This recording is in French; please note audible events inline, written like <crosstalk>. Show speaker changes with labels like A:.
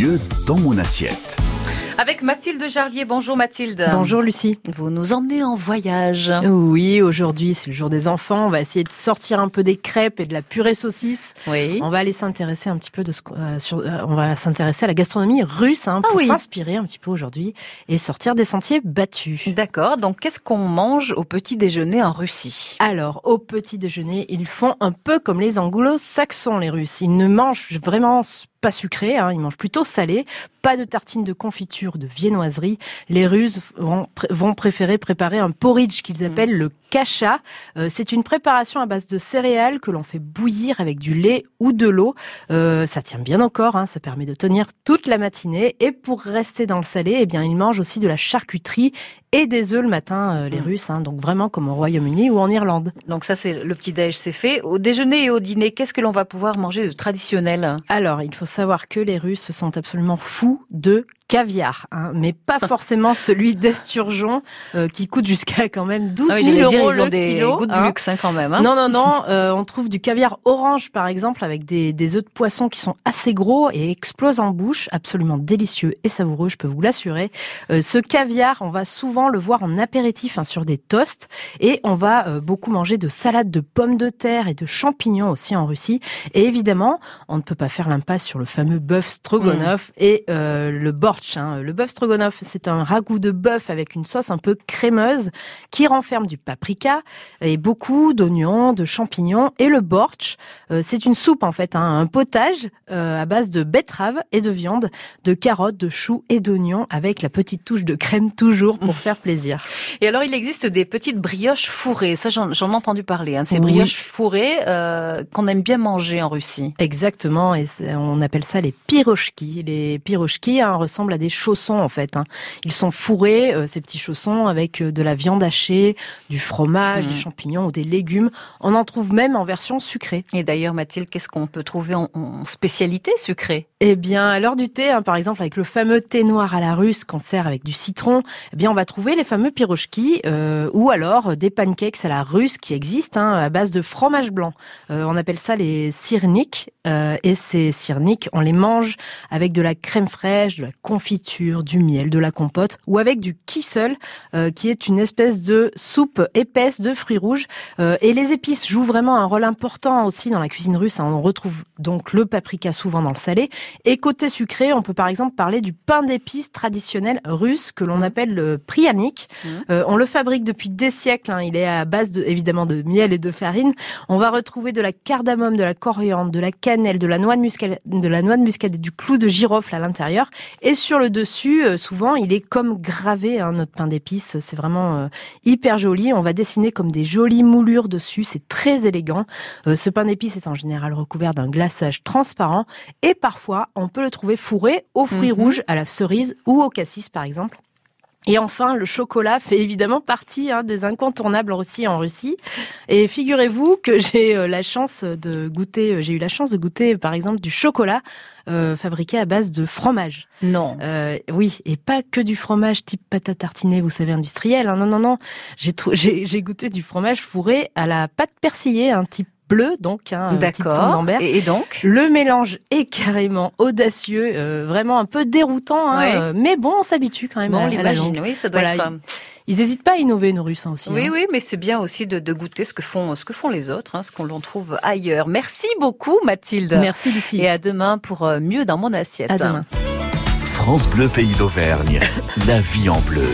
A: Mieux dans mon assiette.
B: Avec Mathilde Jarlier. Bonjour Mathilde.
C: Bonjour Lucie.
B: Vous nous emmenez en voyage.
C: Oui, aujourd'hui c'est le jour des enfants. On va essayer de sortir un peu des crêpes et de la purée saucisse.
B: Oui.
C: On va aller s'intéresser un petit peu de ce euh, sur, euh, on va s'intéresser à la gastronomie russe hein, pour
B: ah oui.
C: s'inspirer un petit peu aujourd'hui et sortir des sentiers battus.
B: D'accord. Donc qu'est-ce qu'on mange au petit déjeuner en Russie?
C: Alors au petit déjeuner, ils font un peu comme les anglo-saxons les Russes. Ils ne mangent vraiment pas sucré, hein, ils mangent plutôt salé, pas de tartines de confiture, de viennoiserie. Les Russes vont, vont préférer préparer un porridge qu'ils appellent le kasha. Euh, c'est une préparation à base de céréales que l'on fait bouillir avec du lait ou de l'eau. Euh, ça tient bien encore, hein, ça permet de tenir toute la matinée. Et pour rester dans le salé, eh bien, ils mangent aussi de la charcuterie et des œufs le matin, euh, les
B: Mm.
C: Russes, hein, donc vraiment comme au Royaume-Uni ou en Irlande.
B: Donc ça c'est le petit déj, c'est fait. Au déjeuner et au dîner, qu'est-ce que l'on va pouvoir manger de traditionnel?
C: Alors, il faut savoir que les Russes sont absolument fous de caviar, hein, mais pas <laughs> forcément celui d'Esturgeon euh, qui coûte jusqu'à quand même 12
B: Ah oui,
C: 000
B: j'allais
C: euros
B: dire,
C: le
B: des
C: kilo.
B: goûts de
C: hein.
B: luxe hein, quand même. hein.
C: Non, non, non, euh, on trouve du caviar orange par exemple avec des, des œufs de poisson qui sont assez gros et explosent en bouche, absolument délicieux et savoureux, je peux vous l'assurer. Euh, ce caviar, on va souvent le voir en apéritif hein, sur des toasts et on va euh, beaucoup manger de salades de pommes de terre et de champignons aussi en Russie. Et évidemment, on ne peut pas faire l'impasse sur le fameux bœuf stroganoff et euh, le hein. Le bœuf stroganoff, c'est un ragoût de bœuf avec une sauce un peu crémeuse qui renferme du paprika et beaucoup d'oignons, de champignons. Et le bortsch, euh, c'est une soupe en fait, hein, un potage euh, à base de betterave et de viande, de carottes, de choux et d'oignons avec la petite touche de crème toujours pour <laughs> faire plaisir.
B: Et alors il existe des petites brioches fourrées. Ça j'en ai entendu parler. Hein. Ces
C: Oui.
B: brioches fourrées euh, qu'on aime bien manger en Russie.
C: Exactement, et on appelle ça les pirochki. Les pirochki hein, ressemblent à des chaussons en fait. hein. Ils sont fourrés, euh, ces petits chaussons, avec euh, de la viande hachée, du fromage, des champignons ou des légumes. On en trouve même en version sucrée.
B: Et d'ailleurs Mathilde, qu'est-ce qu'on peut trouver en, en spécialité sucrée?
C: Eh bien, à l'heure du thé, hein, par exemple, avec le fameux thé noir à la russe qu'on sert avec du citron, eh bien, on va trouver les fameux pirochki euh, ou alors des pancakes à la russe qui existent hein, à base de fromage blanc. Euh, on appelle ça les sirniks et ces sirniks, on les mange avec de la crème fraîche, de la confiture, du miel, de la compote ou avec du kissel euh, qui est une espèce de soupe épaisse de fruits rouges. Euh, et les épices jouent vraiment un rôle important aussi dans la cuisine russe. hein. On retrouve donc le paprika souvent dans le salé. Et côté sucré, on peut par exemple parler du pain d'épices traditionnel russe que l'on appelle le prianik.
B: Mhm.
C: Euh, on le fabrique depuis des siècles. hein. Il est à base de, évidemment de miel et de farine. On va retrouver de la cardamome, de la coriandre, de la cannelle, de la noix de muscade, de la noix de muscade et du clou de girofle à l'intérieur. Et sur le dessus, euh, souvent, il est comme gravé hein, notre pain d'épices. C'est vraiment euh, hyper joli. On va dessiner comme des jolies moulures dessus. C'est très élégant. Euh, ce pain d'épices est en général recouvert d'un glaçage transparent et parfois on peut le trouver fourré aux fruits
B: Mhm.
C: rouges, à la cerise ou au cassis par exemple. Et enfin, le chocolat fait évidemment partie hein, des incontournables aussi en Russie. Et figurez-vous que <laughs> j'ai euh, la chance de goûter, euh, j'ai eu la chance de goûter par exemple du chocolat euh, fabriqué à base de fromage.
B: Non.
C: Euh, oui, et pas que du fromage type pâte à tartiner, vous savez, industriel. hein. Non, non, non. J'ai <laughs> goûté du fromage fourré à la pâte persillée, un type bleu, donc, hein, un type fond
B: D'accord.
C: d'Ambert.
B: Et, et donc
C: Le mélange est carrément audacieux, euh, vraiment un peu déroutant, hein,
B: Ouais.
C: euh, mais bon, on s'habitue quand même
B: Bon, on l'imagine, oui, ça doit
C: Voilà,
B: être. euh,
C: Ils n'hésitent pas à innover, nos Russes hein, aussi.
B: Oui,
C: hein.
B: oui, mais c'est bien aussi de, de goûter ce que font, ce que font les autres, hein, ce qu'on l'on trouve ailleurs. Merci beaucoup, Mathilde.
C: Merci Lucie.
B: Et à demain pour euh, mieux dans mon assiette.
C: À demain.
A: France Bleu Pays d'Auvergne. <laughs> La vie en bleu.